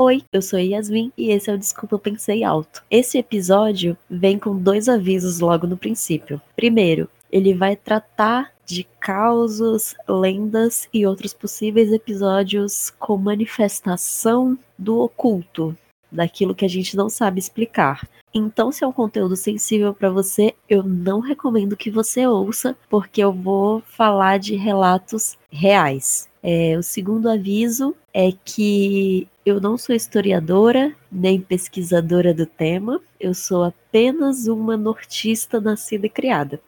Oi, eu sou Yasmin e esse é o Desculpa Eu Pensei Alto. Esse episódio vem com dois avisos logo no princípio. Primeiro, ele vai tratar de causos, lendas e outros possíveis episódios com manifestação do oculto, daquilo que a gente não sabe explicar. Então, se é um conteúdo sensível para você, eu não recomendo que você ouça, porque eu vou falar de relatos reais. É, o segundo aviso é que eu não sou historiadora nem pesquisadora do tema, eu sou apenas uma nortista nascida e criada.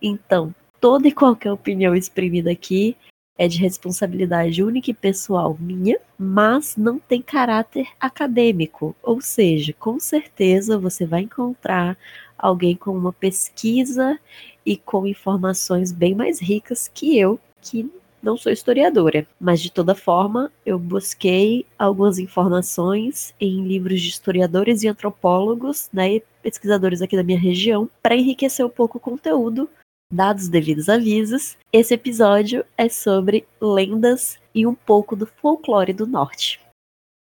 Então, toda e qualquer opinião exprimida aqui é de responsabilidade única e pessoal minha, mas não tem caráter acadêmico. Ou seja, com certeza você vai encontrar alguém com uma pesquisa e com informações bem mais ricas que eu, que não sou historiadora, mas de toda forma eu busquei algumas informações em livros de historiadores e antropólogos, né, e pesquisadores aqui da minha região, para enriquecer um pouco o conteúdo. Dados devidos avisos, esse episódio é sobre lendas e um pouco do folclore do norte.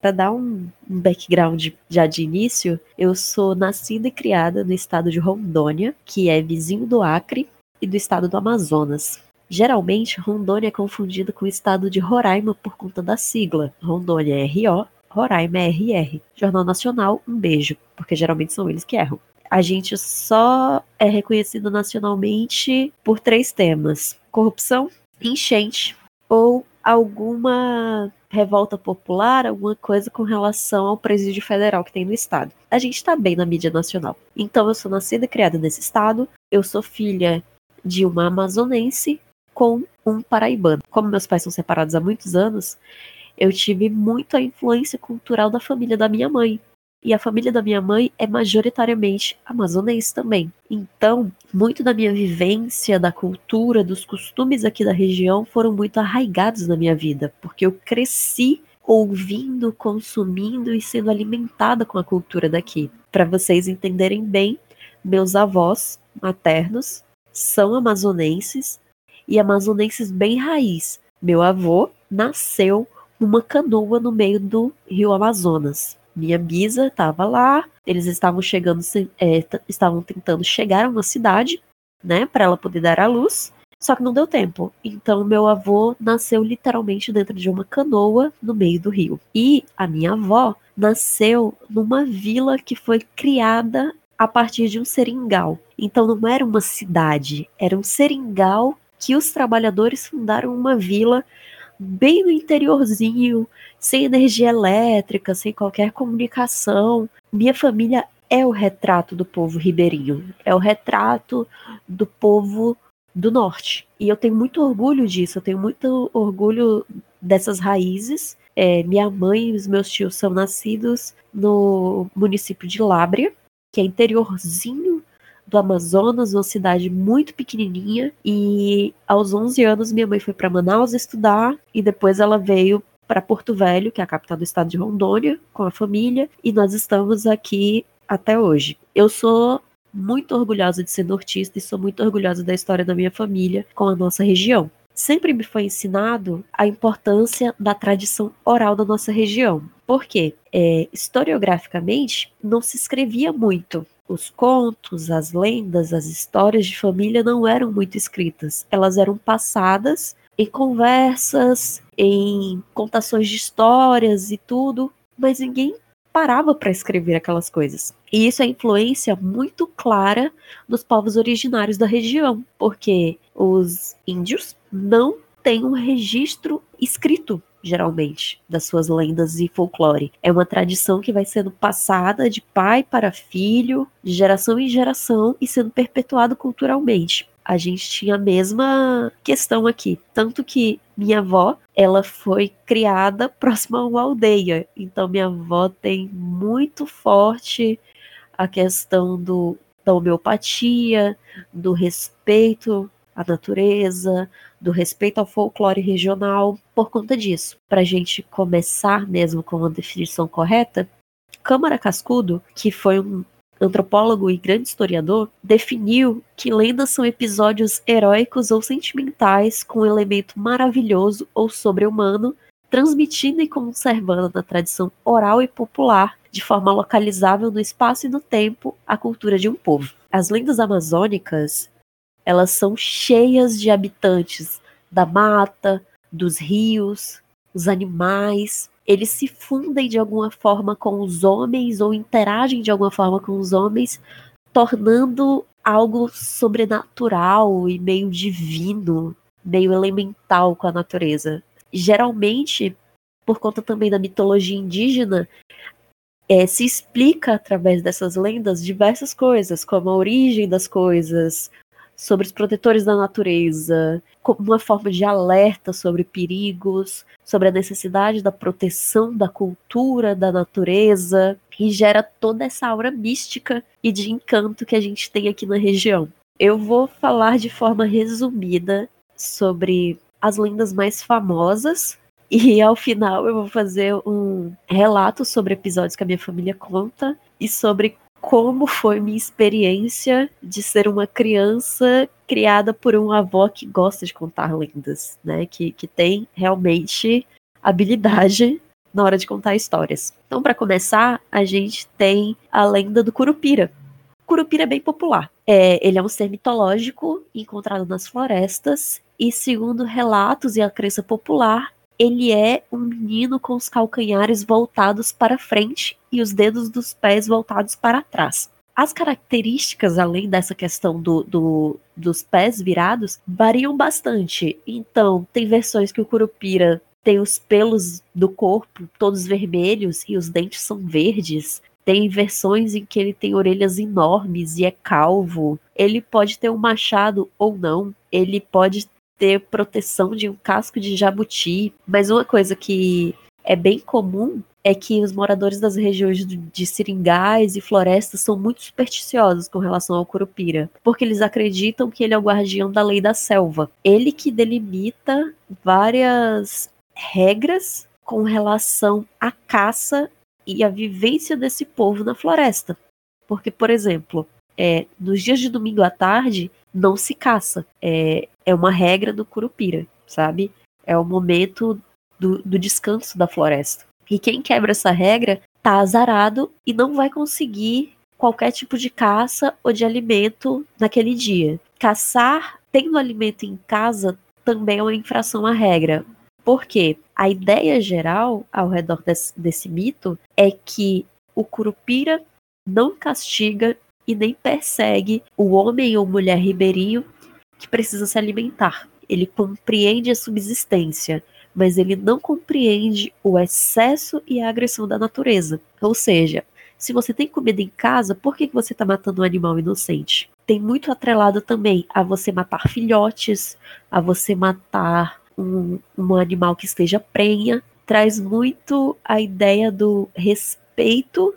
Para dar um, um background já de início, eu sou nascida e criada no estado de Rondônia, que é vizinho do Acre, e do estado do Amazonas. Geralmente, Rondônia é confundida com o estado de Roraima por conta da sigla. Rondônia é RO, Roraima é RR. Jornal Nacional, um beijo, porque geralmente são eles que erram. A gente só é reconhecido nacionalmente por três temas: corrupção, enchente ou alguma revolta popular, alguma coisa com relação ao presídio federal que tem no estado. A gente está bem na mídia nacional. Então, eu sou nascida e criada nesse estado. Eu sou filha de uma amazonense com um paraibano. Como meus pais são separados há muitos anos, eu tive muito a influência cultural da família da minha mãe. E a família da minha mãe é majoritariamente amazonense também. Então, muito da minha vivência, da cultura, dos costumes aqui da região foram muito arraigados na minha vida, porque eu cresci ouvindo, consumindo e sendo alimentada com a cultura daqui. Para vocês entenderem bem, meus avós maternos são amazonenses e amazonenses bem raiz. Meu avô nasceu numa canoa no meio do rio Amazonas. Minha bisa estava lá, eles estavam chegando, é, estavam tentando chegar a uma cidade, né, para ela poder dar à luz, só que não deu tempo. Então meu avô nasceu literalmente dentro de uma canoa no meio do rio. E a minha avó nasceu numa vila que foi criada a partir de um seringal. Então não era uma cidade, era um seringal que os trabalhadores fundaram uma vila bem no interiorzinho, sem energia elétrica, sem qualquer comunicação. Minha família é o retrato do povo ribeirinho, é o retrato do povo do norte. E eu tenho muito orgulho disso, eu tenho muito orgulho dessas raízes. É, minha mãe e os meus tios são nascidos no município de Lábrea, que é interiorzinho do Amazonas, uma cidade muito pequenininha. E aos 11 anos, minha mãe foi para Manaus estudar e depois ela veio para Porto Velho, que é a capital do estado de Rondônia, com a família, e nós estamos aqui até hoje. Eu sou muito orgulhosa de ser nortista e sou muito orgulhosa da história da minha família com a nossa região. Sempre me foi ensinado a importância da tradição oral da nossa região. Por quê? É, historiograficamente, não se escrevia muito os contos, as lendas, as histórias de família não eram muito escritas. Elas eram passadas em conversas, em contações de histórias e tudo, mas ninguém parava para escrever aquelas coisas. E isso é influência muito clara dos povos originários da região, porque os índios não têm um registro escrito geralmente, das suas lendas e folclore. É uma tradição que vai sendo passada de pai para filho, de geração em geração e sendo perpetuado culturalmente. A gente tinha a mesma questão aqui, tanto que minha avó, ela foi criada próxima a uma aldeia. Então minha avó tem muito forte a questão do da homeopatia, do respeito à natureza, do respeito ao folclore regional por conta disso. Para a gente começar mesmo com uma definição correta, Câmara Cascudo, que foi um antropólogo e grande historiador, definiu que lendas são episódios heróicos ou sentimentais com um elemento maravilhoso ou sobre-humano transmitindo e conservando na tradição oral e popular, de forma localizável no espaço e no tempo, a cultura de um povo. As lendas amazônicas, elas são cheias de habitantes da mata, dos rios, os animais, eles se fundem de alguma forma com os homens ou interagem de alguma forma com os homens, tornando algo sobrenatural e meio divino, meio elemental com a natureza. Geralmente, por conta também da mitologia indígena, é, se explica através dessas lendas diversas coisas, como a origem das coisas, sobre os protetores da natureza, como uma forma de alerta sobre perigos, sobre a necessidade da proteção da cultura, da natureza, e gera toda essa aura mística e de encanto que a gente tem aqui na região. Eu vou falar de forma resumida sobre as lendas mais famosas e ao final eu vou fazer um relato sobre episódios que a minha família conta e sobre como foi minha experiência de ser uma criança criada por uma avó que gosta de contar lendas, né? Que, que tem realmente habilidade na hora de contar histórias. Então, para começar, a gente tem a lenda do Curupira. O Curupira é bem popular. É, ele é um ser mitológico encontrado nas florestas e, segundo relatos e a crença popular, ele é um menino com os calcanhares voltados para frente e os dedos dos pés voltados para trás. As características, além dessa questão do, do, dos pés virados, variam bastante. Então, tem versões que o Curupira tem os pelos do corpo todos vermelhos e os dentes são verdes. Tem versões em que ele tem orelhas enormes e é calvo. Ele pode ter um machado ou não. Ele pode ter proteção de um casco de jabuti. Mas uma coisa que é bem comum é que os moradores das regiões de seringais e florestas são muito supersticiosos com relação ao curupira, porque eles acreditam que ele é o guardião da lei da selva. Ele que delimita várias regras com relação à caça e à vivência desse povo na floresta. Porque, por exemplo, é, nos dias de domingo à tarde, não se caça. É, é uma regra do Curupira, sabe? É o momento do, do descanso da floresta. E quem quebra essa regra tá azarado e não vai conseguir qualquer tipo de caça ou de alimento naquele dia. Caçar tendo alimento em casa também é uma infração à regra. Por quê? A ideia geral ao redor desse, desse mito é que o curupira não castiga e nem persegue o homem ou mulher ribeirinho que precisa se alimentar. Ele compreende a subsistência, mas ele não compreende o excesso e a agressão da natureza. Ou seja, se você tem comida em casa, por que você está matando um animal inocente? Tem muito atrelado também a você matar filhotes, a você matar um, um animal que esteja prenha. Traz muito a ideia do respeito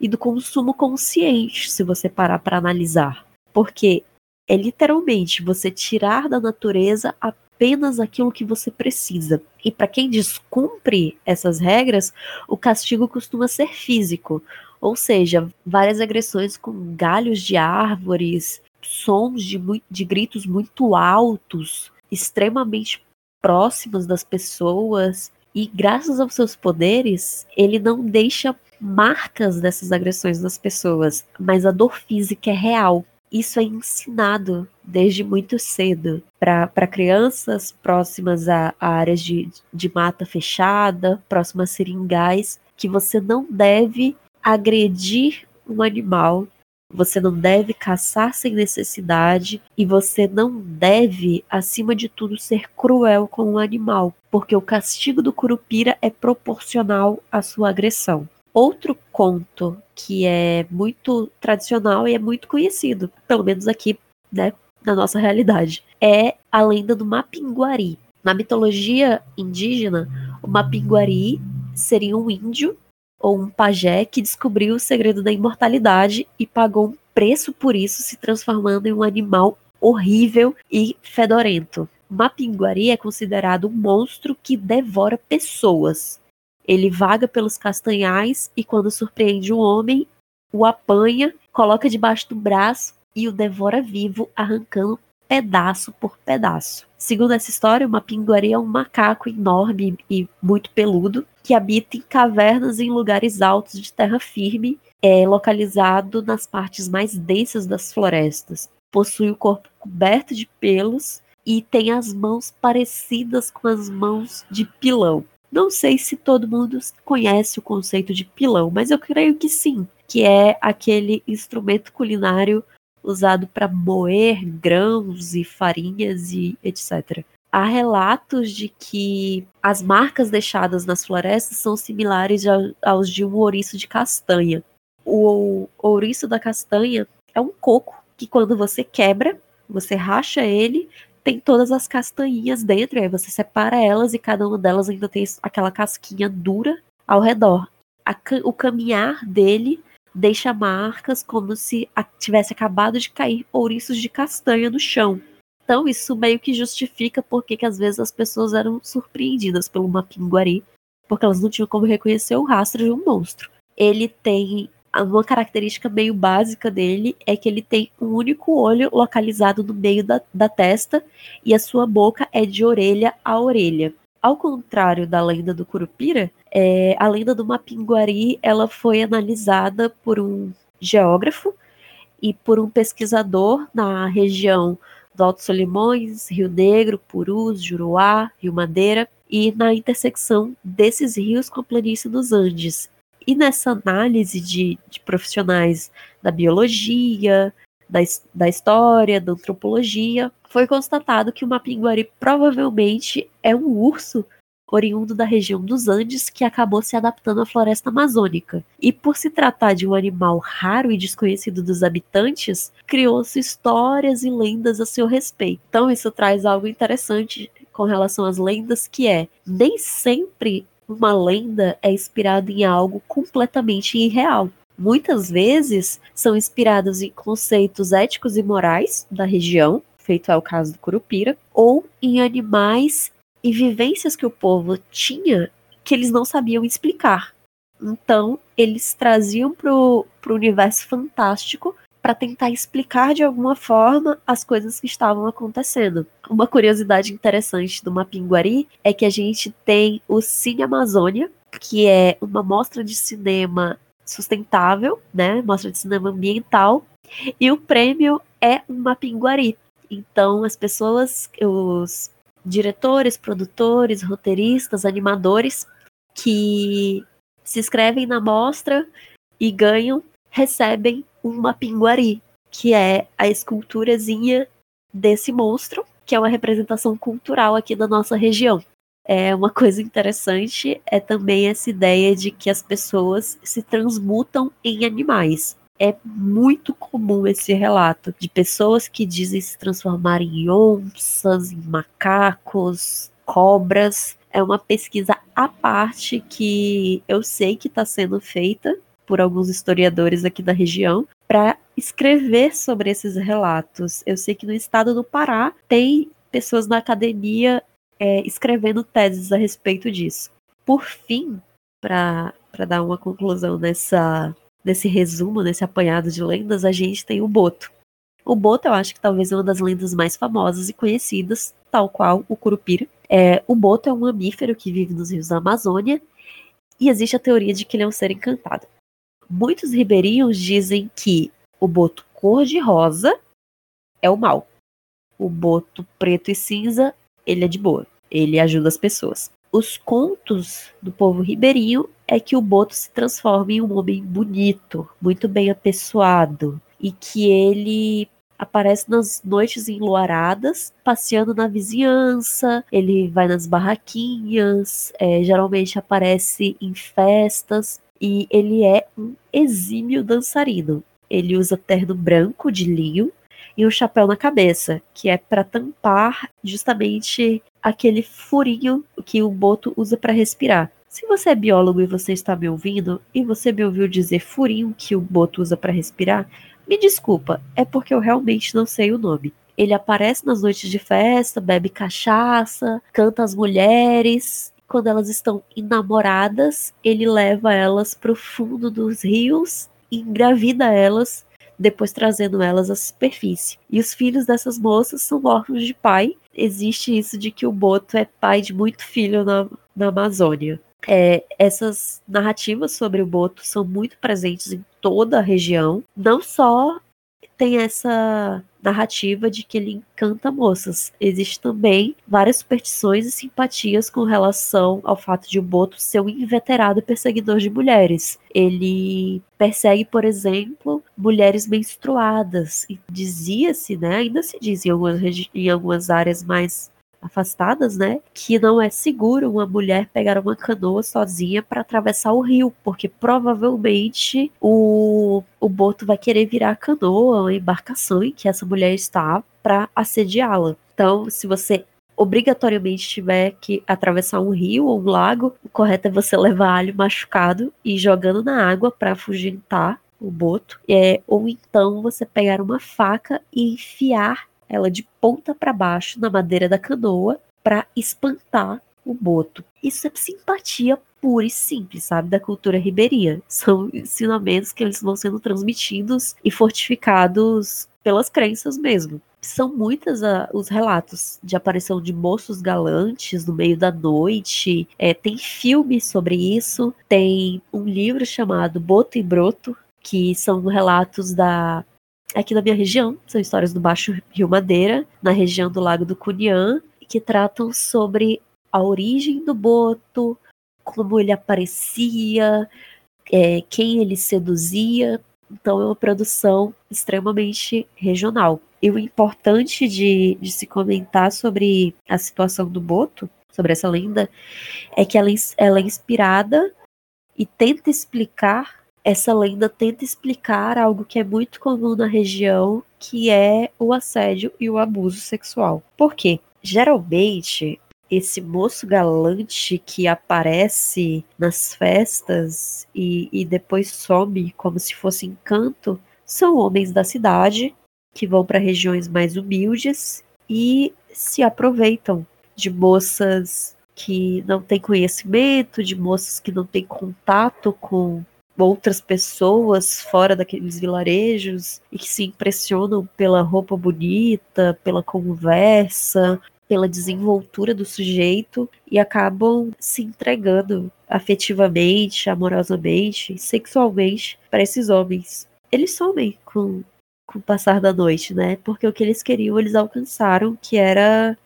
e do consumo consciente, se você parar para analisar. Porque é literalmente você tirar da natureza apenas aquilo que você precisa. E para quem descumpre essas regras, o castigo costuma ser físico, ou seja, várias agressões com galhos de árvores, sons de, de gritos muito altos, extremamente próximos das pessoas. E graças aos seus poderes, ele não deixa marcas dessas agressões nas pessoas, mas a dor física é real. Isso é ensinado desde muito cedo para crianças próximas a, a áreas de, de mata fechada, próximas a seringais, que você não deve agredir um animal, você não deve caçar sem necessidade e você não deve, acima de tudo, ser cruel com o um animal, porque o castigo do curupira é proporcional à sua agressão. Outro conto que é muito tradicional e é muito conhecido, pelo menos aqui, né, na nossa realidade, é a lenda do Mapinguari. Na mitologia indígena, o Mapinguari seria um índio ou um pajé que descobriu o segredo da imortalidade e pagou um preço por isso, se transformando em um animal horrível e fedorento. Mapinguari é considerado um monstro que devora pessoas. Ele vaga pelos castanhais e, quando surpreende um homem, o apanha, coloca debaixo do braço e o devora vivo, arrancando pedaço por pedaço. Segundo essa história, uma pinguari é um macaco enorme e muito peludo que habita em cavernas em lugares altos de terra firme, é localizado nas partes mais densas das florestas. Possui o corpo coberto de pelos e tem as mãos parecidas com as mãos de pilão. Não sei se todo mundo conhece o conceito de pilão, mas eu creio que sim, que é aquele instrumento culinário usado para moer grãos e farinhas e etc. Há relatos de que as marcas deixadas nas florestas são similares aos de um ouriço de castanha. O ouriço da castanha é um coco que quando você quebra, você racha ele, tem todas as castanhinhas dentro, aí você separa elas e cada uma delas ainda tem aquela casquinha dura ao redor. O caminhar dele deixa marcas como se tivesse acabado de cair ouriços de castanha no chão. Então isso meio que justifica porque que às vezes as pessoas eram surpreendidas pelo mapinguari, porque elas não tinham como reconhecer o rastro de um monstro. Ele tem uma característica meio básica dele é que ele tem um único olho localizado no meio da, da testa e a sua boca é de orelha a orelha. Ao contrário da lenda do Curupira, é, a lenda do Mapinguari ela foi analisada por um geógrafo e por um pesquisador na região do Alto Solimões, Rio Negro, Purus, Juruá, Rio Madeira e na intersecção desses rios com a planície dos Andes. E nessa análise de, de profissionais da biologia, da, da história, da antropologia, foi constatado que o mapinguari provavelmente é um urso oriundo da região dos Andes que acabou se adaptando à floresta amazônica. E por se tratar de um animal raro e desconhecido dos habitantes, criou-se histórias e lendas a seu respeito. Então isso traz algo interessante com relação às lendas, que é nem sempre uma lenda é inspirada em algo completamente irreal. Muitas vezes são inspiradas em conceitos éticos e morais da região, feito é o caso do Curupira, ou em animais e vivências que o povo tinha que eles não sabiam explicar. Então, eles traziam para o universo fantástico para tentar explicar de alguma forma as coisas que estavam acontecendo. Uma curiosidade interessante do Mapinguari é que a gente tem o Cine Amazônia, que é uma mostra de cinema sustentável, né? Mostra de cinema ambiental, e o prêmio é um Mapinguari. Então as pessoas, os diretores, produtores, roteiristas, animadores que se inscrevem na mostra e ganham recebem uma pinguari, que é a esculturazinha desse monstro, que é uma representação cultural aqui da nossa região. É uma coisa interessante é também essa ideia de que as pessoas se transmutam em animais. É muito comum esse relato de pessoas que dizem se transformar em onças, em macacos, cobras. É uma pesquisa à parte que eu sei que está sendo feita por alguns historiadores aqui da região para escrever sobre esses relatos. Eu sei que no estado do Pará tem pessoas na academia é, escrevendo teses a respeito disso. Por fim, para dar uma conclusão nessa, nesse resumo, nesse apanhado de lendas, a gente tem o Boto. O Boto, eu acho que talvez é uma das lendas mais famosas e conhecidas, tal qual o Curupira. É, o Boto é um mamífero que vive nos rios da Amazônia e existe a teoria de que ele é um ser encantado. Muitos ribeirinhos dizem que o boto cor-de-rosa é o mal. O boto preto e cinza, ele é de boa. Ele ajuda as pessoas. Os contos do povo ribeirinho é que o boto se transforma em um homem bonito, muito bem apessoado, e que ele aparece nas noites enluaradas, passeando na vizinhança, ele vai nas barraquinhas, é, geralmente aparece em festas, e ele é um exímio dançarino. Ele usa terno branco de linho e um chapéu na cabeça, que é para tampar justamente aquele furinho que o boto usa para respirar. Se você é biólogo e você está me ouvindo e você me ouviu dizer furinho que o boto usa para respirar, me desculpa, é porque eu realmente não sei o nome. Ele aparece nas noites de festa, bebe cachaça, canta as mulheres, quando elas estão enamoradas, ele leva elas para o fundo dos rios, engravida elas, depois trazendo elas à superfície. E os filhos dessas moças são órfãos de pai. Existe isso de que o Boto é pai de muito filho na, na Amazônia. É, essas narrativas sobre o Boto são muito presentes em toda a região, não só tem essa narrativa de que ele encanta moças. Existem também várias superstições e simpatias com relação ao fato de o Boto ser um inveterado perseguidor de mulheres. Ele persegue, por exemplo, mulheres menstruadas. Dizia-se, né, ainda se diz em algumas, em algumas áreas mais afastadas, né? Que não é seguro uma mulher pegar uma canoa sozinha para atravessar o rio, porque provavelmente o, o boto vai querer virar a canoa, uma embarcação em que essa mulher está para assediá-la. Então, se você obrigatoriamente tiver que atravessar um rio ou um lago, o correto é você levar alho machucado e ir jogando na água para afugentar o boto. É, ou então você pegar uma faca e enfiar ela de ponta para baixo na madeira da canoa para espantar o boto. Isso é simpatia pura e simples, sabe, da cultura ribeirinha. São ensinamentos que eles vão sendo transmitidos e fortificados pelas crenças mesmo. São muitos uh, ah, os relatos de aparição de moços galantes no meio da noite. É, tem filmes sobre isso. Tem um livro chamado Boto e Broto, que são relatos da aqui da minha região, são histórias do Baixo Rio Madeira, na região do Lago do Cunhã, que tratam sobre a origem do boto, como ele aparecia, é, quem ele seduzia. Então é uma produção extremamente regional. E o importante de, de se comentar sobre a situação do boto, sobre essa lenda, é que ela, ela é inspirada e tenta explicar essa lenda tenta explicar algo que é muito comum na região, que é o assédio e o abuso sexual. Por quê? Geralmente, esse moço galante que aparece nas festas e, e depois some como se fosse encanto são homens da cidade que vão para regiões mais humildes e se aproveitam de moças que não têm conhecimento, de moças que não têm contato com outras pessoas fora daqueles vilarejos e que se impressionam pela roupa bonita, pela conversa, pela desenvoltura do sujeito e acabam se entregando afetivamente, amorosamente, sexualmente para esses homens. Eles somem com, com o passar da noite, né? Porque o que eles queriam, eles alcançaram, que era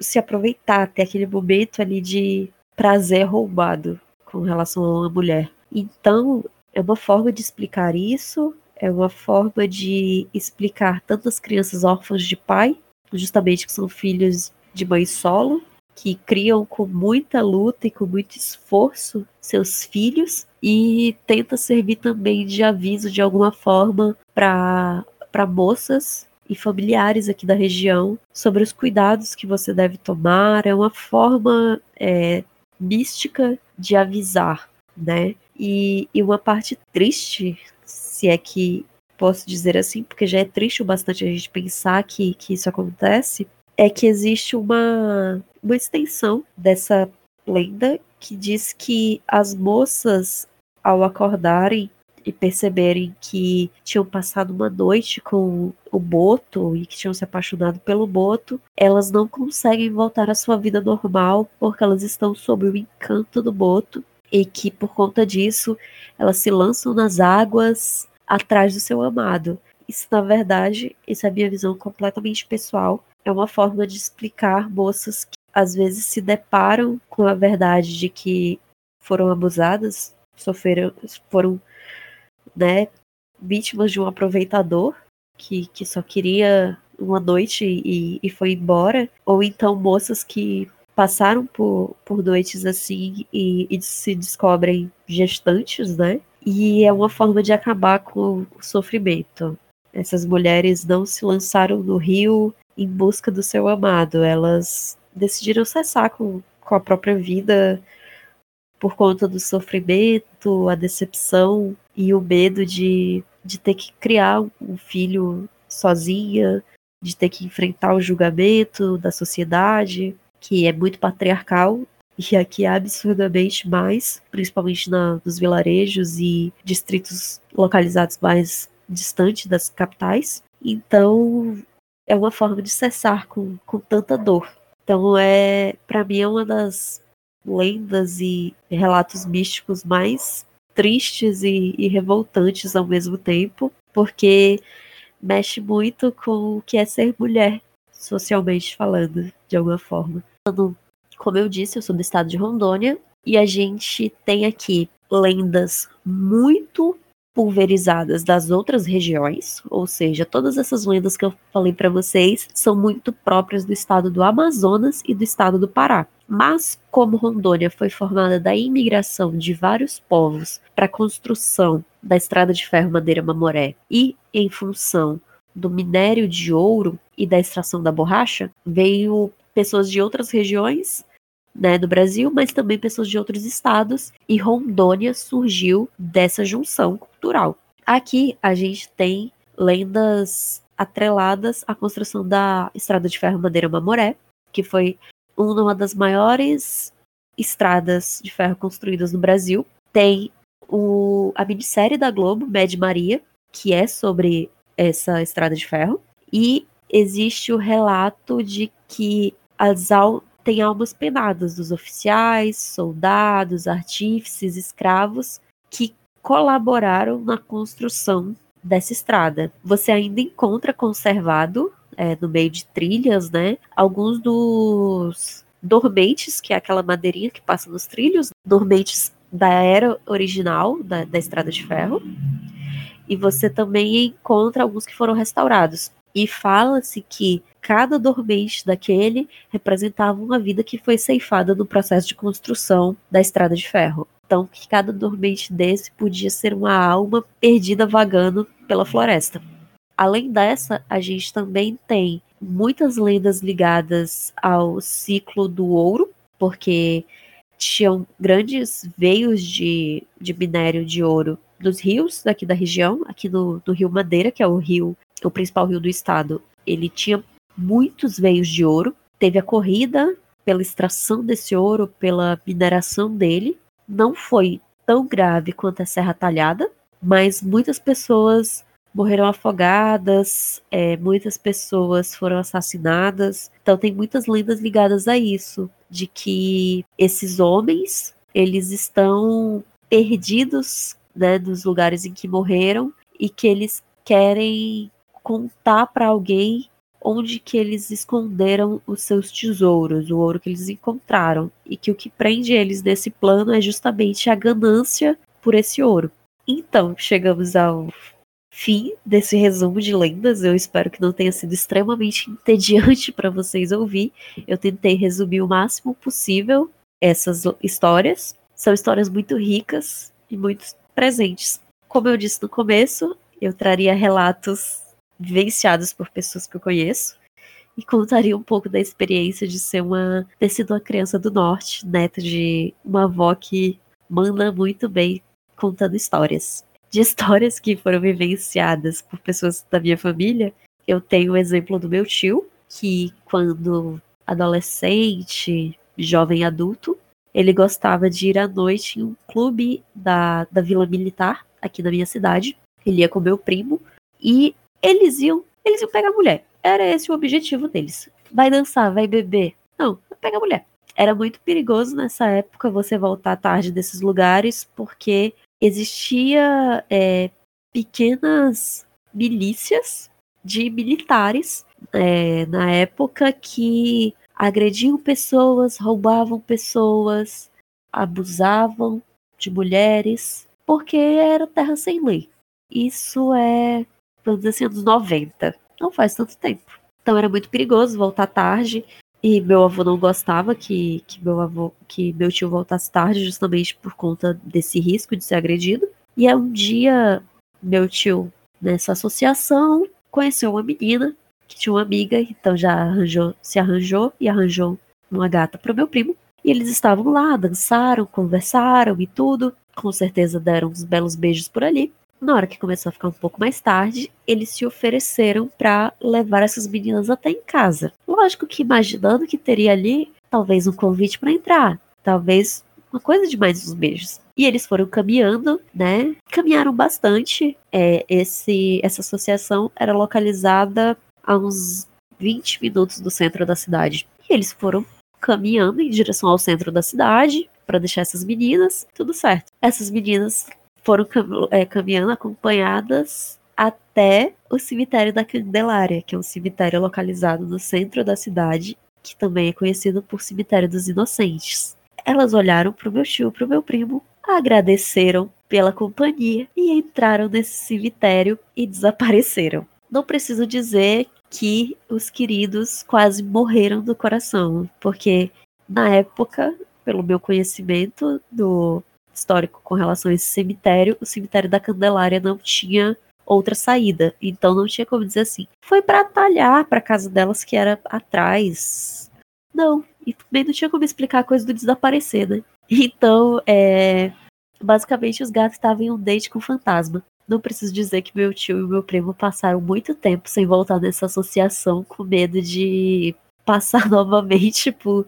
se aproveitar, ter aquele momento ali de prazer roubado com relação a uma mulher. Então, é uma forma de explicar isso, é uma forma de explicar tantas crianças órfãs de pai, justamente que são filhos de mãe solo, que criam com muita luta e com muito esforço seus filhos e tenta servir também de aviso de alguma forma para moças e familiares aqui da região sobre os cuidados que você deve tomar. É uma forma é, mística de avisar, né? E, e uma parte triste, se é que posso dizer assim, porque já é triste o bastante a gente pensar que, que isso acontece, é que existe uma, uma extensão dessa lenda que diz que as moças, ao acordarem e perceberem que tinham passado uma noite com o Boto e que tinham se apaixonado pelo Boto, elas não conseguem voltar à sua vida normal porque elas estão sob o encanto do Boto e que por conta disso elas se lançam nas águas atrás do seu amado. Isso, na verdade, isso é a minha visão completamente pessoal. É uma forma de explicar moças que às vezes se deparam com a verdade de que foram abusadas, sofreram, foram, né, vítimas de um aproveitador que, que só queria uma noite e, e foi embora, ou então moças que passaram por, por noites assim e, e se descobrem gestantes, né? E é uma forma de acabar com o sofrimento. Essas mulheres não se lançaram no rio em busca do seu amado, elas decidiram cessar com, com a própria vida por conta do sofrimento, a decepção e o medo de, de ter que criar um filho sozinha, de ter que enfrentar o julgamento da sociedade que é muito patriarcal e aqui é absurdamente mais, principalmente na, nos vilarejos e distritos localizados mais distante das capitais. Então, é uma forma de cessar com, com tanta dor. Então, é para mim é uma das lendas e relatos místicos mais tristes e, e revoltantes ao mesmo tempo, porque mexe muito com o que é ser mulher, socialmente falando, de alguma forma. Como eu disse, eu sou do estado de Rondônia e a gente tem aqui lendas muito pulverizadas das outras regiões, ou seja, todas essas lendas que eu falei para vocês são muito próprias do estado do Amazonas e do estado do Pará. Mas como Rondônia foi formada da imigração de vários povos para a construção da estrada de ferro Madeira Mamoré e em função do minério de ouro e da extração da borracha, veio pessoas de outras regiões né, do Brasil, mas também pessoas de outros estados, e Rondônia surgiu dessa junção cultural. Aqui a gente tem lendas atreladas à construção da Estrada de Ferro Madeira Mamoré, que foi uma das maiores estradas de ferro construídas no Brasil. Tem o, a minissérie da Globo, Mad Maria, que é sobre essa estrada de ferro. E existe o relato de que as, al tem almas penadas dos oficiais, soldados, artífices, escravos que colaboraram na construção dessa estrada. Você ainda encontra conservado é, no meio de trilhas, né? Alguns dos dormentes, que é aquela madeirinha que passa nos trilhos, dormentes da era original da, da estrada de ferro. E você também encontra alguns que foram restaurados. E fala-se que cada dormente daquele representava uma vida que foi ceifada no processo de construção da estrada de ferro. Então, que cada dormente desse podia ser uma alma perdida vagando pela floresta. Além dessa, a gente também tem muitas lendas ligadas ao ciclo do ouro, porque tinham grandes veios de, de minério de ouro nos rios daqui da região, aqui no, no Rio Madeira, que é o rio o principal rio do estado, ele tinha muitos veios de ouro. Teve a corrida pela extração desse ouro, pela mineração dele. Não foi tão grave quanto a Serra Talhada, mas muitas pessoas morreram afogadas, é, muitas pessoas foram assassinadas. Então tem muitas lendas ligadas a isso, de que esses homens eles estão perdidos né, nos lugares em que morreram e que eles querem contar para alguém onde que eles esconderam os seus tesouros, o ouro que eles encontraram, e que o que prende eles nesse plano é justamente a ganância por esse ouro. Então, chegamos ao fim desse resumo de lendas. Eu espero que não tenha sido extremamente entediante para vocês ouvir. Eu tentei resumir o máximo possível essas histórias. São histórias muito ricas e muito presentes. Como eu disse no começo, eu traria relatos vivenciados por pessoas que eu conheço e contaria um pouco da experiência de ser uma ter sido uma criança do norte, neta de uma avó que manda muito bem contando histórias. De histórias que foram vivenciadas por pessoas da minha família, eu tenho o exemplo do meu tio, que quando adolescente, jovem adulto, ele gostava de ir à noite em um clube da, da Vila Militar, aqui na minha cidade. Ele ia com meu primo e eles iam, eles iam pegar mulher. Era esse o objetivo deles. Vai dançar, vai beber. Não, pega mulher. Era muito perigoso nessa época você voltar tarde desses lugares, porque existia é, pequenas milícias de militares é, na época que agrediam pessoas, roubavam pessoas, abusavam de mulheres, porque era terra sem lei. Isso é vamos dizer assim, anos 90. Não faz tanto tempo. Então era muito perigoso voltar tarde. E meu avô não gostava que, que meu avô, que meu tio voltasse tarde, justamente por conta desse risco de ser agredido. E aí um dia, meu tio, nessa associação, conheceu uma menina que tinha uma amiga, então já arranjou, se arranjou e arranjou uma gata para o meu primo. E eles estavam lá, dançaram, conversaram e tudo. Com certeza deram uns belos beijos por ali. Na hora que começou a ficar um pouco mais tarde, eles se ofereceram para levar essas meninas até em casa. Lógico que imaginando que teria ali talvez um convite para entrar, talvez uma coisa de mais uns beijos. E eles foram caminhando, né? Caminharam bastante. É, esse, essa associação era localizada a uns 20 minutos do centro da cidade. E eles foram caminhando em direção ao centro da cidade para deixar essas meninas, tudo certo. Essas meninas foram cam é, caminhando acompanhadas até o cemitério da Candelária, que é um cemitério localizado no centro da cidade, que também é conhecido por cemitério dos inocentes. Elas olharam para o meu tio, para o meu primo, agradeceram pela companhia e entraram nesse cemitério e desapareceram. Não preciso dizer que os queridos quase morreram do coração, porque na época, pelo meu conhecimento do histórico com relação a esse cemitério, o cemitério da Candelária não tinha outra saída, então não tinha como dizer assim. Foi para atalhar para casa delas que era atrás. Não, e também não tinha como explicar a coisa do desaparecer, né? Então, é, basicamente os gatos estavam em um date com o fantasma. Não preciso dizer que meu tio e meu primo passaram muito tempo sem voltar nessa associação com medo de passar novamente por,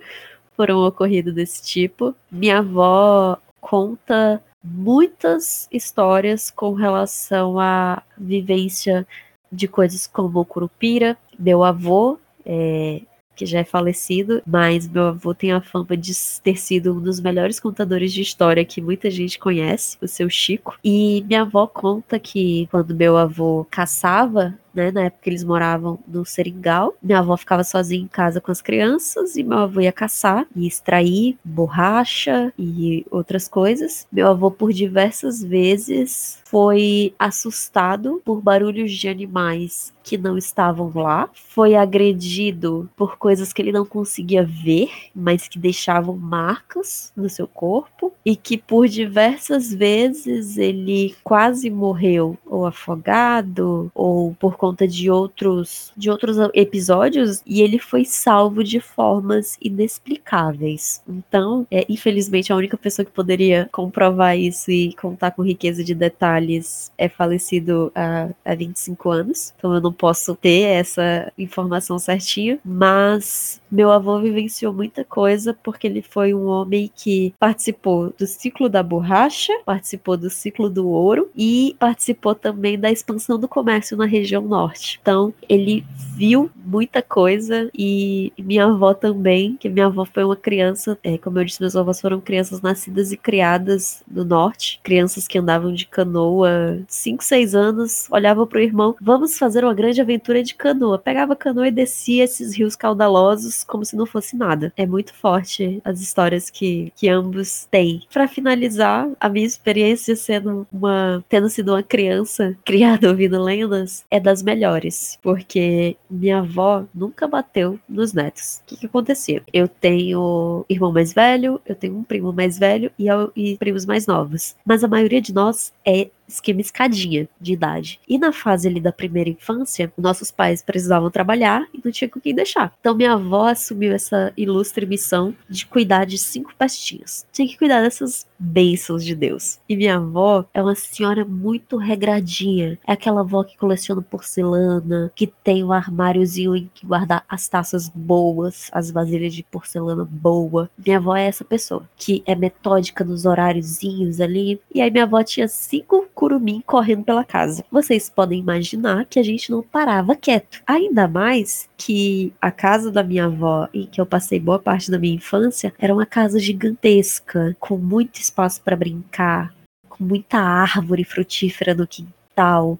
por um ocorrido desse tipo. Minha avó conta muitas histórias com relação à vivência de coisas como o Curupira. Meu avô é, que já é falecido, mas meu avô tem a fama de ter sido um dos melhores contadores de história que muita gente conhece, o seu Chico. E minha avó conta que quando meu avô caçava, né, na época eles moravam no Seringal. Minha avó ficava sozinha em casa com as crianças e meu avô ia caçar e extrair borracha e outras coisas. Meu avô, por diversas vezes, foi assustado por barulhos de animais que não estavam lá, foi agredido por coisas que ele não conseguia ver, mas que deixavam marcas no seu corpo, e que por diversas vezes ele quase morreu ou afogado ou por conta de outros de outros episódios e ele foi salvo de formas inexplicáveis. Então, é, infelizmente, a única pessoa que poderia comprovar isso e contar com riqueza de detalhes é falecido há, há 25 anos. Então, eu não posso ter essa informação certinha, mas meu avô vivenciou muita coisa porque ele foi um homem que participou do ciclo da borracha, participou do ciclo do ouro e participou também da expansão do comércio na região norte. Então, ele viu muita coisa e minha avó também, que minha avó foi uma criança, é, como eu disse, meus avós foram crianças nascidas e criadas no norte, crianças que andavam de canoa, 5, 6 anos, olhavam pro irmão, vamos fazer uma grande aventura de canoa. Pegava canoa e descia esses rios caudalosos como se não fosse nada. É muito forte as histórias que, que ambos têm. Para finalizar, a minha experiência sendo uma tendo sido uma criança criada ouvindo lendas é das melhores, porque minha avó nunca bateu nos netos. O que, que acontecia? Eu tenho irmão mais velho, eu tenho um primo mais velho e, e primos mais novos. Mas a maioria de nós é esquema escadinha de idade. E na fase ali da primeira infância, nossos pais precisavam trabalhar e não tinha com quem deixar. Então minha avó assumiu essa ilustre missão de cuidar de cinco pestinhos. Tinha que cuidar dessas bênçãos de Deus. E minha avó é uma senhora muito regradinha. É aquela avó que coleciona porcelana, que tem um armáriozinho em que guardar as taças boas, as vasilhas de porcelana boa. Minha avó é essa pessoa que é metódica nos horáriozinhos ali. E aí minha avó tinha cinco curumim correndo pela casa. Vocês podem imaginar que a gente não parava quieto. Ainda mais que a casa da minha avó, em que eu passei boa parte da minha infância, era uma casa gigantesca, com muito espaço para brincar, com muita árvore frutífera no quintal.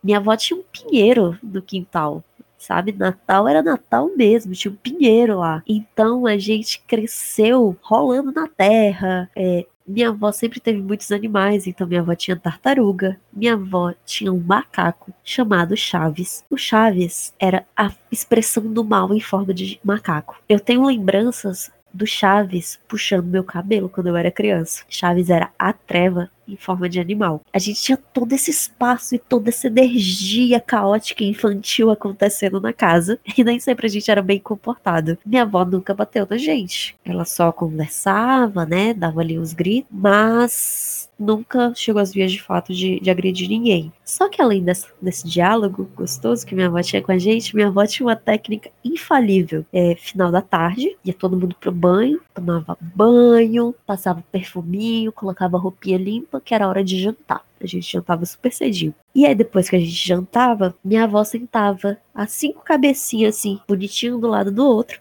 Minha avó tinha um pinheiro no quintal sabe? Natal era Natal mesmo, tinha um pinheiro lá. Então a gente cresceu rolando na terra, é, minha avó sempre teve muitos animais, então minha avó tinha tartaruga. Minha avó tinha um macaco chamado Chaves. O Chaves era a expressão do mal em forma de macaco. Eu tenho lembranças do Chaves puxando meu cabelo quando eu era criança. Chaves era a treva em forma de animal. A gente tinha todo esse espaço e toda essa energia caótica e infantil acontecendo na casa, e nem sempre a gente era bem comportado. Minha avó nunca bateu na gente. Ela só conversava, né? Dava ali uns gritos, mas nunca chegou às vias de fato de, de agredir ninguém. Só que além desse, desse, diálogo gostoso que minha avó tinha com a gente, minha avó tinha uma técnica infalível. É, final da tarde, ia todo mundo pro banho, tomava banho, passava perfuminho, colocava roupinha limpa, que era hora de jantar. A gente jantava super cedinho. E aí, depois que a gente jantava, minha avó sentava as cinco cabecinhas assim, bonitinho do lado do outro,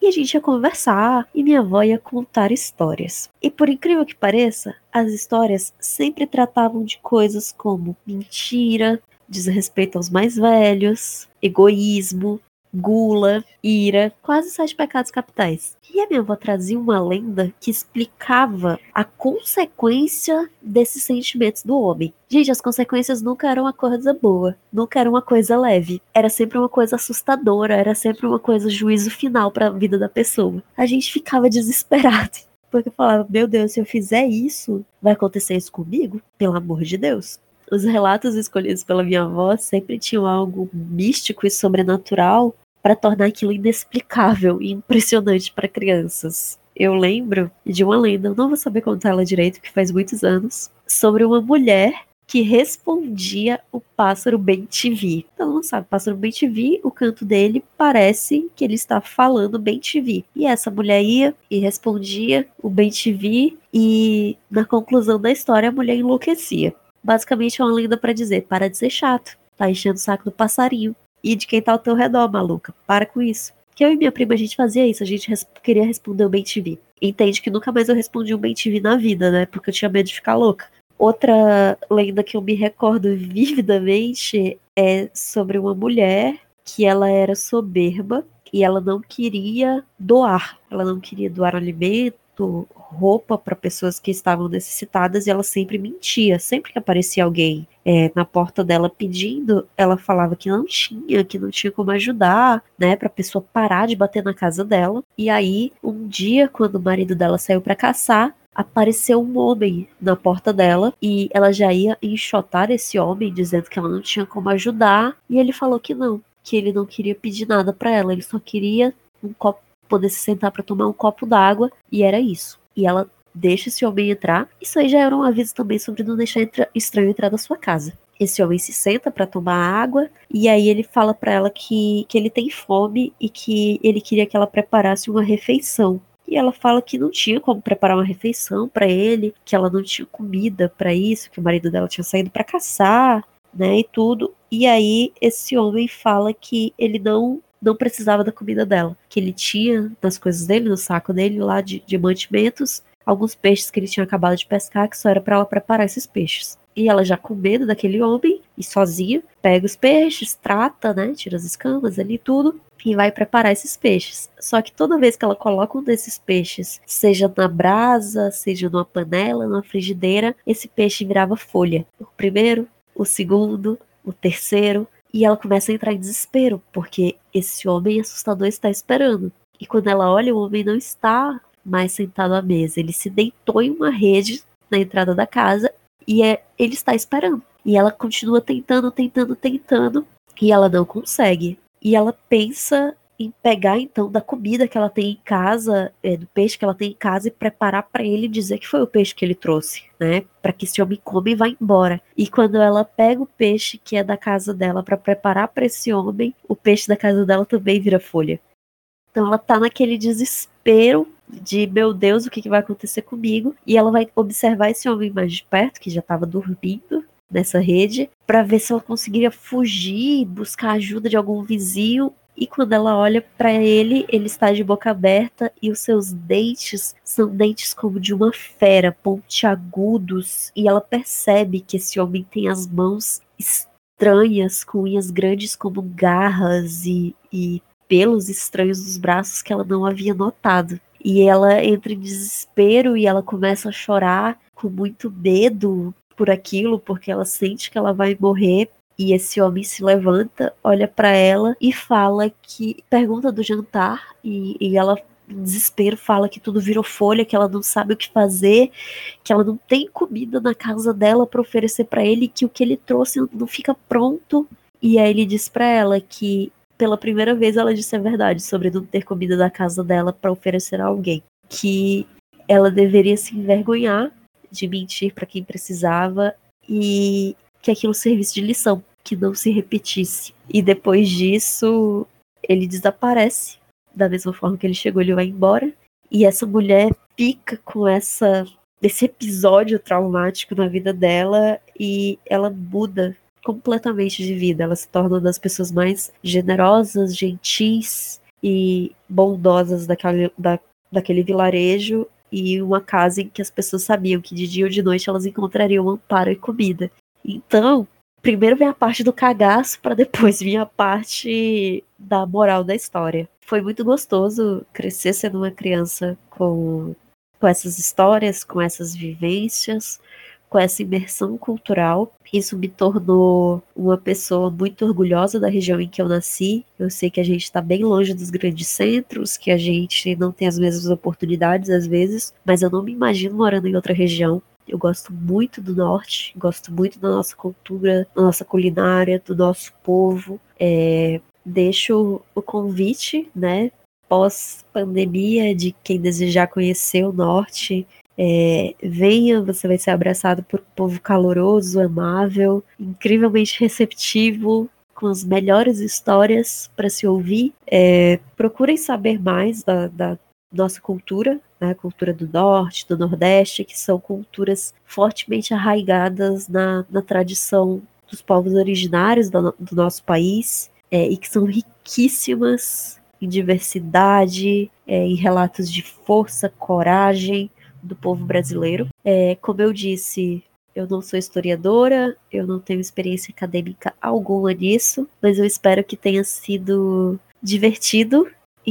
e a gente ia conversar e minha avó ia contar histórias. E por incrível que pareça, as histórias sempre tratavam de coisas como mentira, desrespeito aos mais velhos, egoísmo, gula, ira, quase sete pecados capitais. E a minha avó trazia uma lenda que explicava a consequência desses sentimentos do homem. Gente, as consequências nunca eram uma coisa boa, nunca era uma coisa leve. Era sempre uma coisa assustadora, era sempre uma coisa juízo final para a vida da pessoa. A gente ficava desesperado. Porque falava, meu Deus, se eu fizer isso, vai acontecer isso comigo? Pelo amor de Deus. Os relatos escolhidos pela minha avó sempre tinham algo místico e sobrenatural para tornar aquilo inexplicável e impressionante para crianças. Eu lembro de uma lenda, não vou saber contar ela direito, que faz muitos anos, sobre uma mulher que respondia o pássaro bem TV. Então não sabe, pássaro bem TV, o canto dele parece que ele está falando bem TV. E essa mulher ia e respondia o bem TV e na conclusão da história a mulher enlouquecia. Basicamente é uma lenda para dizer: para de ser chato, tá enchendo o saco do passarinho e de quem tá ao teu redor, maluca. Para com isso. Que eu e minha prima a gente fazia isso, a gente res queria responder o TV. Entende que nunca mais eu respondi um bem na vida, né? Porque eu tinha medo de ficar louca. Outra lenda que eu me recordo vividamente é sobre uma mulher que ela era soberba e ela não queria doar. Ela não queria doar alimento, roupa para pessoas que estavam necessitadas e ela sempre mentia. Sempre que aparecia alguém é, na porta dela pedindo, ela falava que não tinha, que não tinha como ajudar, né, para a pessoa parar de bater na casa dela. E aí, um dia, quando o marido dela saiu para caçar, apareceu um homem na porta dela e ela já ia enxotar esse homem dizendo que ela não tinha como ajudar e ele falou que não, que ele não queria pedir nada para ela, ele só queria um copo poder se sentar para tomar um copo d'água, e era isso. E ela deixa esse homem entrar. Isso aí já era um aviso também sobre não deixar entra estranho entrar na sua casa. Esse homem se senta para tomar água e aí ele fala para ela que, que ele tem fome e que ele queria que ela preparasse uma refeição. E ela fala que não tinha como preparar uma refeição para ele, que ela não tinha comida para isso, que o marido dela tinha saído para caçar, né, e tudo. E aí esse homem fala que ele não não precisava da comida dela, que ele tinha nas coisas dele, no saco dele lá de, de mantimentos, alguns peixes que ele tinha acabado de pescar, que só era para ela preparar esses peixes. E ela já com medo daquele homem, e sozinha, pega os peixes, trata, né, tira as escamas ali tudo, e vai preparar esses peixes. Só que toda vez que ela coloca um desses peixes, seja na brasa, seja numa panela, numa frigideira, esse peixe virava folha. O primeiro, o segundo, o terceiro, e ela começa a entrar em desespero, porque esse homem assustador está esperando. E quando ela olha, o homem não está mais sentado à mesa. Ele se deitou em uma rede na entrada da casa e é, ele está esperando. E ela continua tentando, tentando, tentando. E ela não consegue. E ela pensa em pegar então da comida que ela tem em casa, é, do peixe que ela tem em casa e preparar para ele dizer que foi o peixe que ele trouxe, né? Para que esse homem come e vá embora. E quando ela pega o peixe que é da casa dela para preparar para esse homem, o peixe da casa dela também vira folha. Então ela tá naquele desespero de meu Deus, o que, que vai acontecer comigo? E ela vai observar esse homem mais de perto, que já estava dormindo, nessa rede para ver se ela conseguiria fugir, buscar ajuda de algum vizinho e quando ela olha para ele, ele está de boca aberta e os seus dentes são dentes como de uma fera, pontiagudos, e ela percebe que esse homem tem as mãos estranhas, com unhas grandes como garras e, e pelos estranhos nos braços que ela não havia notado. E ela entra em desespero e ela começa a chorar com muito medo por aquilo, porque ela sente que ela vai morrer e esse homem se levanta, olha para ela e fala que pergunta do jantar e, e ela desespero, fala que tudo virou folha, que ela não sabe o que fazer, que ela não tem comida na casa dela para oferecer para ele, que o que ele trouxe não fica pronto. E aí ele diz para ela que pela primeira vez ela disse a verdade sobre não ter comida na casa dela para oferecer a alguém, que ela deveria se envergonhar de mentir para quem precisava e que aquilo servisse de lição, que não se repetisse. E depois disso, ele desaparece da mesma forma que ele chegou, ele vai embora. E essa mulher fica com essa desse episódio traumático na vida dela e ela muda completamente de vida. Ela se torna uma das pessoas mais generosas, gentis e bondosas daquele, da, daquele vilarejo e uma casa em que as pessoas sabiam que de dia ou de noite elas encontrariam amparo e comida. Então, primeiro vem a parte do cagaço para depois vir a parte da moral da história foi muito gostoso crescer sendo uma criança com, com essas histórias, com essas vivências, com essa imersão cultural. Isso me tornou uma pessoa muito orgulhosa da região em que eu nasci. Eu sei que a gente está bem longe dos grandes centros, que a gente não tem as mesmas oportunidades às vezes, mas eu não me imagino morando em outra região. Eu gosto muito do norte, gosto muito da nossa cultura, da nossa culinária, do nosso povo. É, deixo o convite, né, pós-pandemia, de quem desejar conhecer o norte, é, venha, você vai ser abraçado por um povo caloroso, amável, incrivelmente receptivo, com as melhores histórias para se ouvir. É, procurem saber mais da, da nossa cultura, né, a cultura do norte, do nordeste, que são culturas fortemente arraigadas na, na tradição dos povos originários do, do nosso país é, e que são riquíssimas em diversidade, é, em relatos de força, coragem do povo brasileiro. É, como eu disse, eu não sou historiadora, eu não tenho experiência acadêmica alguma nisso, mas eu espero que tenha sido divertido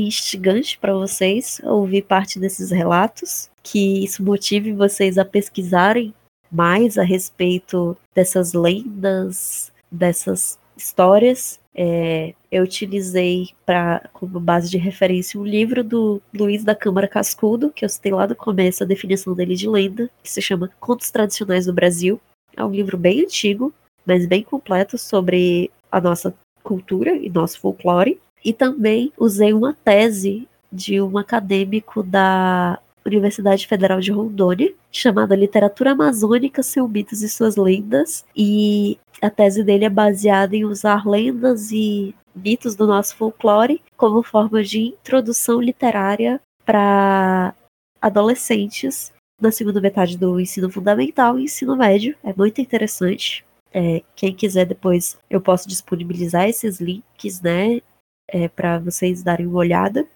instigante para vocês ouvir parte desses relatos, que isso motive vocês a pesquisarem mais a respeito dessas lendas, dessas histórias é, eu utilizei para como base de referência um livro do Luiz da Câmara Cascudo, que eu citei lá no começo a definição dele de lenda, que se chama Contos Tradicionais do Brasil. É um livro bem antigo, mas bem completo sobre a nossa cultura e nosso folclore. E também usei uma tese de um acadêmico da Universidade Federal de Rondônia, chamada Literatura Amazônica, seus mitos e suas lendas. E a tese dele é baseada em usar lendas e mitos do nosso folclore como forma de introdução literária para adolescentes na segunda metade do ensino fundamental e ensino médio. É muito interessante. É, quem quiser depois eu posso disponibilizar esses links, né, é, para vocês darem uma olhada.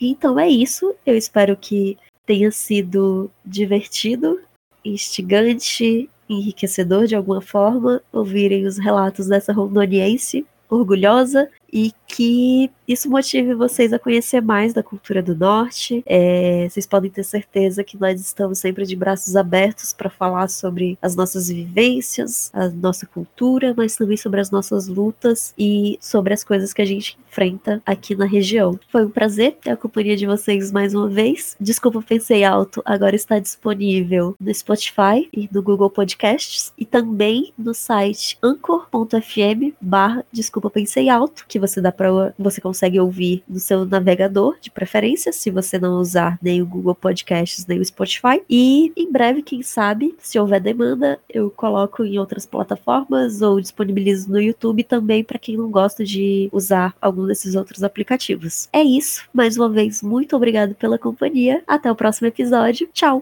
Então é isso. Eu espero que tenha sido divertido, instigante, enriquecedor de alguma forma ouvirem os relatos dessa rondoniense orgulhosa e que isso motive vocês a conhecer mais da cultura do norte. É, vocês podem ter certeza que nós estamos sempre de braços abertos para falar sobre as nossas vivências, a nossa cultura, mas também sobre as nossas lutas e sobre as coisas que a gente enfrenta aqui na região. Foi um prazer ter a companhia de vocês mais uma vez. Desculpa, pensei alto, agora está disponível no Spotify e no Google Podcasts e também no site anchor.fm barra Desculpa, pensei alto, que você dá para você consegue ouvir no seu navegador de preferência, se você não usar nem o Google Podcasts nem o Spotify. E em breve, quem sabe, se houver demanda, eu coloco em outras plataformas ou disponibilizo no YouTube também para quem não gosta de usar algum desses outros aplicativos. É isso. Mais uma vez, muito obrigado pela companhia. Até o próximo episódio. Tchau.